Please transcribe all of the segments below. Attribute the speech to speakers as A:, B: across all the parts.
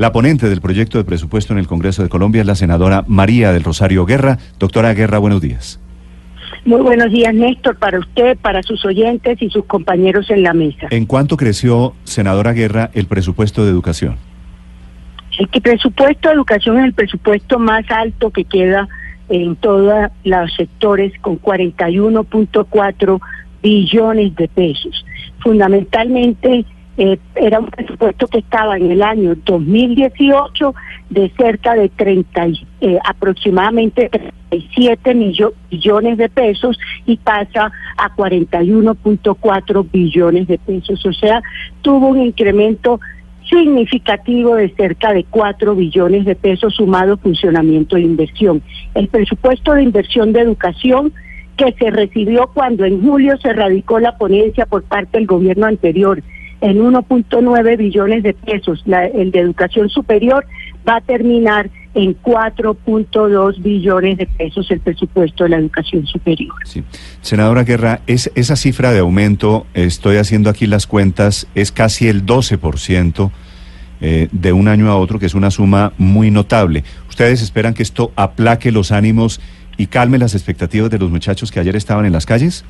A: La ponente del proyecto de presupuesto en el Congreso de Colombia es la senadora María del Rosario Guerra. Doctora Guerra, buenos días.
B: Muy buenos días, Néstor, para usted, para sus oyentes y sus compañeros en la mesa.
A: ¿En cuánto creció, senadora Guerra, el presupuesto de educación?
B: El que presupuesto de educación es el presupuesto más alto que queda en todos los sectores con 41.4 billones de pesos. Fundamentalmente eh, era un presupuesto que estaba en el año 2018 de cerca de 30, eh, aproximadamente 37 billones de pesos y pasa a 41.4 billones de pesos. O sea, tuvo un incremento significativo de cerca de 4 billones de pesos sumado funcionamiento de inversión. El presupuesto de inversión de educación que se recibió cuando en julio se radicó la ponencia por parte del gobierno anterior en 1.9 billones de pesos. el de educación superior va a terminar en 4.2 billones de pesos el presupuesto de la educación superior.
A: Sí. Senadora Guerra, es, esa cifra de aumento, estoy haciendo aquí las cuentas, es casi el 12% eh, de un año a otro, que es una suma muy notable. ¿Ustedes esperan que esto aplaque los ánimos y calme las expectativas de los muchachos que ayer estaban en las calles?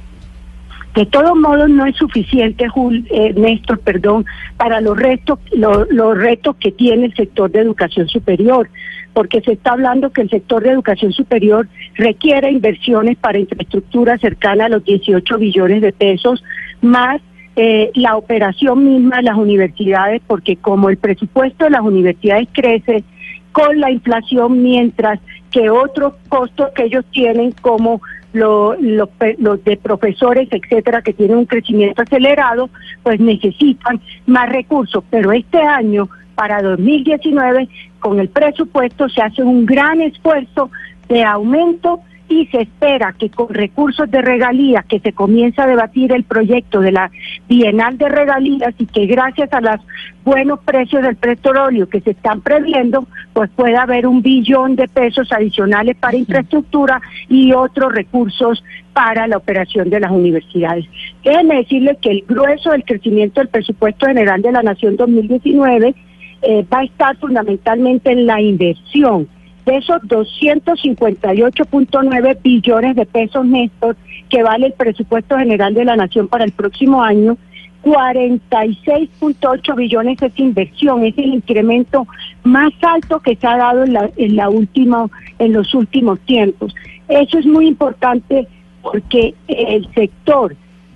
B: De todos modos, no es suficiente, eh, Néstor, perdón, para los retos, los retos que tiene el sector de educación superior, porque se está hablando que el sector de educación superior requiere inversiones para infraestructura cercana a los 18 billones de pesos, más eh, la operación misma de las universidades, porque como el presupuesto de las universidades crece con la inflación, mientras que otros costos que ellos tienen como los de profesores, etcétera, que tienen un crecimiento acelerado, pues necesitan más recursos. Pero este año, para 2019, con el presupuesto se hace un gran esfuerzo de aumento y se espera que con recursos de regalías, que se comience a debatir el proyecto de la Bienal de Regalías y que gracias a los buenos precios del petróleo que se están previendo, pues pueda haber un billón de pesos adicionales para infraestructura y otros recursos para la operación de las universidades. Déjenme decirles que el grueso del crecimiento del presupuesto general de la Nación 2019 eh, va a estar fundamentalmente en la inversión de esos 258.9 billones de pesos netos que vale el presupuesto general de la Nación para el próximo año, 46.8 billones es inversión, es el incremento más alto que se ha dado en, la, en, la última, en los últimos tiempos. Eso es muy importante porque el sector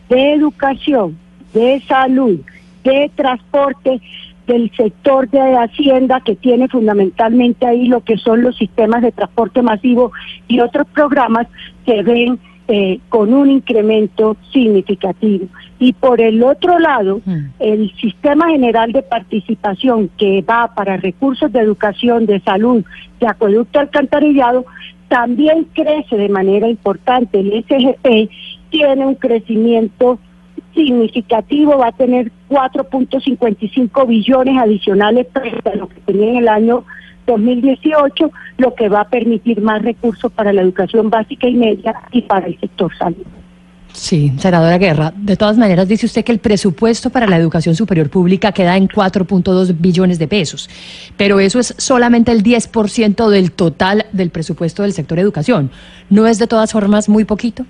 B: de educación, de salud, de transporte del sector de Hacienda que tiene fundamentalmente ahí lo que son los sistemas de transporte masivo y otros programas que ven eh, con un incremento significativo. Y por el otro lado, mm. el sistema general de participación que va para recursos de educación, de salud, de acueducto alcantarillado, también crece de manera importante. El SGP tiene un crecimiento significativo, va a tener 4.55 billones adicionales frente a lo que tenía en el año 2018, lo que va a permitir más recursos para la educación básica y media y para el sector salud.
C: Sí, senadora Guerra, de todas maneras dice usted que el presupuesto para la educación superior pública queda en 4.2 billones de pesos, pero eso es solamente el 10% del total del presupuesto del sector educación. ¿No es de todas formas muy poquito?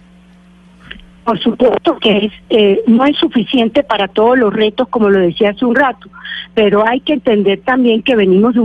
B: Por supuesto que es, eh, no es suficiente para todos los retos, como lo decía hace un rato, pero hay que entender también que venimos de,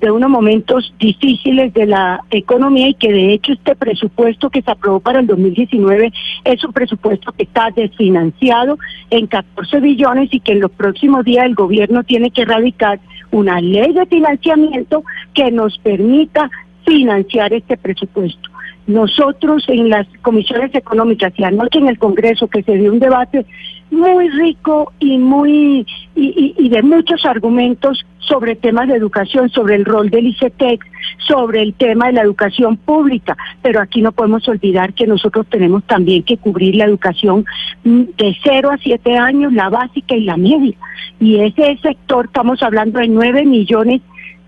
B: de unos momentos difíciles de la economía y que de hecho este presupuesto que se aprobó para el 2019 es un presupuesto que está desfinanciado en 14 billones y que en los próximos días el gobierno tiene que radicar una ley de financiamiento que nos permita financiar este presupuesto. Nosotros en las comisiones económicas y anoche en el Congreso que se dio un debate muy rico y muy y, de muchos argumentos sobre temas de educación, sobre el rol del ICETEX, sobre el tema de la educación pública, pero aquí no podemos olvidar que nosotros tenemos también que cubrir la educación de 0 a 7 años, la básica y la media. Y ese sector, estamos hablando de 9 millones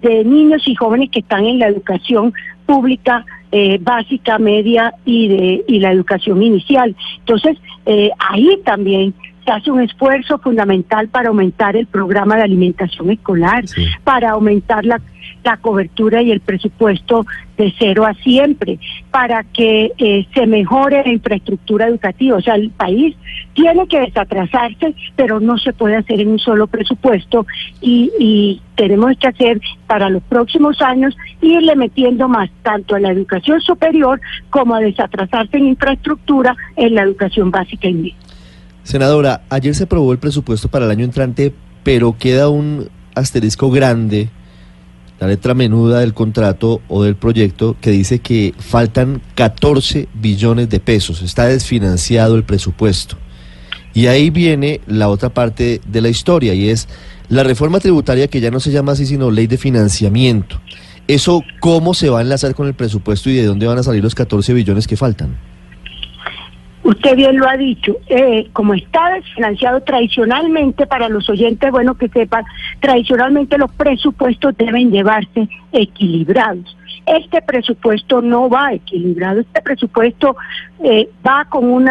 B: de niños y jóvenes que están en la educación pública eh, básica, media y de y la educación inicial. Entonces, eh, ahí también se hace un esfuerzo fundamental para aumentar el programa de alimentación escolar, para aumentar la, la cobertura y el presupuesto de cero a siempre, para que eh, se mejore la infraestructura educativa. O sea, el país tiene que desatrasarse, pero no se puede hacer en un solo presupuesto y, y tenemos que hacer para los próximos años irle metiendo más tanto a la educación superior como a desatrasarse en infraestructura en la educación básica y media.
D: Senadora, ayer se aprobó el presupuesto para el año entrante, pero queda un asterisco grande, la letra menuda del contrato o del proyecto, que dice que faltan 14 billones de pesos, está desfinanciado el presupuesto. Y ahí viene la otra parte de la historia, y es la reforma tributaria que ya no se llama así, sino ley de financiamiento. ¿Eso cómo se va a enlazar con el presupuesto y de dónde van a salir los 14 billones que faltan?
B: Usted bien lo ha dicho, eh, como está desfinanciado tradicionalmente, para los oyentes, bueno que sepan, tradicionalmente los presupuestos deben llevarse equilibrados. Este presupuesto no va equilibrado, este presupuesto eh, va con un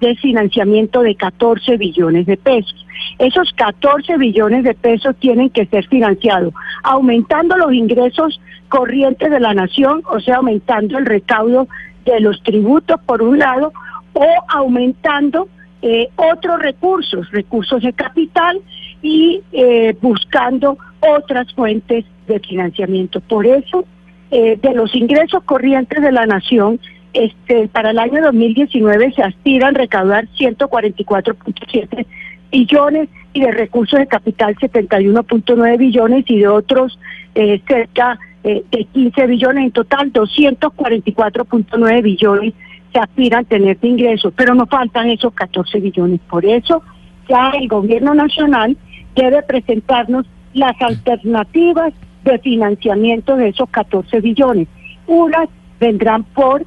B: desfinanciamiento de 14 billones de pesos. Esos 14 billones de pesos tienen que ser financiados aumentando los ingresos corrientes de la nación, o sea, aumentando el recaudo de los tributos por un lado, o aumentando eh, otros recursos, recursos de capital y eh, buscando otras fuentes de financiamiento. Por eso, eh, de los ingresos corrientes de la nación, este, para el año 2019 se aspiran a recaudar 144.7 billones y de recursos de capital 71.9 billones y de otros cerca de 15 billones, en total 244.9 billones se aspiran a tener de ingresos, pero nos faltan esos 14 billones. Por eso ya el gobierno nacional debe presentarnos las alternativas de financiamiento de esos 14 billones. Unas vendrán por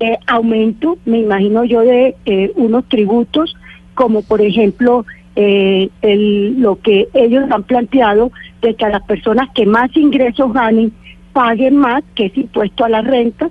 B: eh, aumento, me imagino yo, de eh, unos tributos, como por ejemplo eh, lo que ellos han planteado de que a las personas que más ingresos ganen paguen más, que es impuesto a la renta.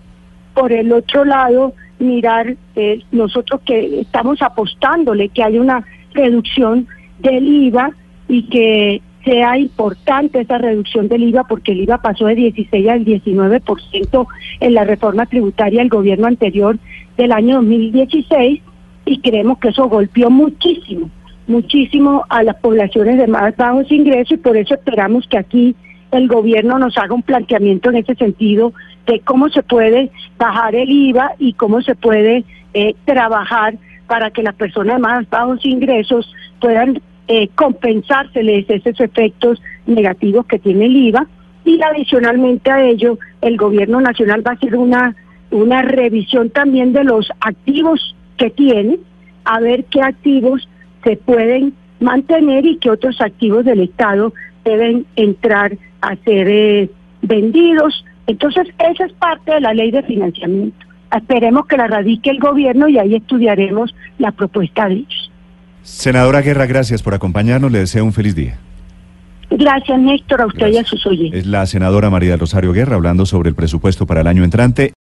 B: Por el otro lado, mirar eh, nosotros que estamos apostándole que haya una reducción del IVA y que sea importante esa reducción del IVA porque el IVA pasó de 16 al 19% en la reforma tributaria del gobierno anterior del año 2016 y creemos que eso golpeó muchísimo, muchísimo a las poblaciones de más bajos ingresos y por eso esperamos que aquí el gobierno nos haga un planteamiento en ese sentido de cómo se puede bajar el IVA y cómo se puede eh, trabajar para que las personas de más bajos ingresos puedan eh, compensárseles esos efectos negativos que tiene el IVA. Y adicionalmente a ello el gobierno nacional va a hacer una una revisión también de los activos que tiene a ver qué activos se pueden mantener y qué otros activos del Estado deben entrar a ser eh, vendidos. Entonces, esa es parte de la ley de financiamiento. Esperemos que la radique el gobierno y ahí estudiaremos la propuesta de ellos.
A: Senadora Guerra, gracias por acompañarnos. Le deseo un feliz día.
B: Gracias, Néstor, a usted y a sus oyentes.
A: Es la senadora María Rosario Guerra hablando sobre el presupuesto para el año entrante.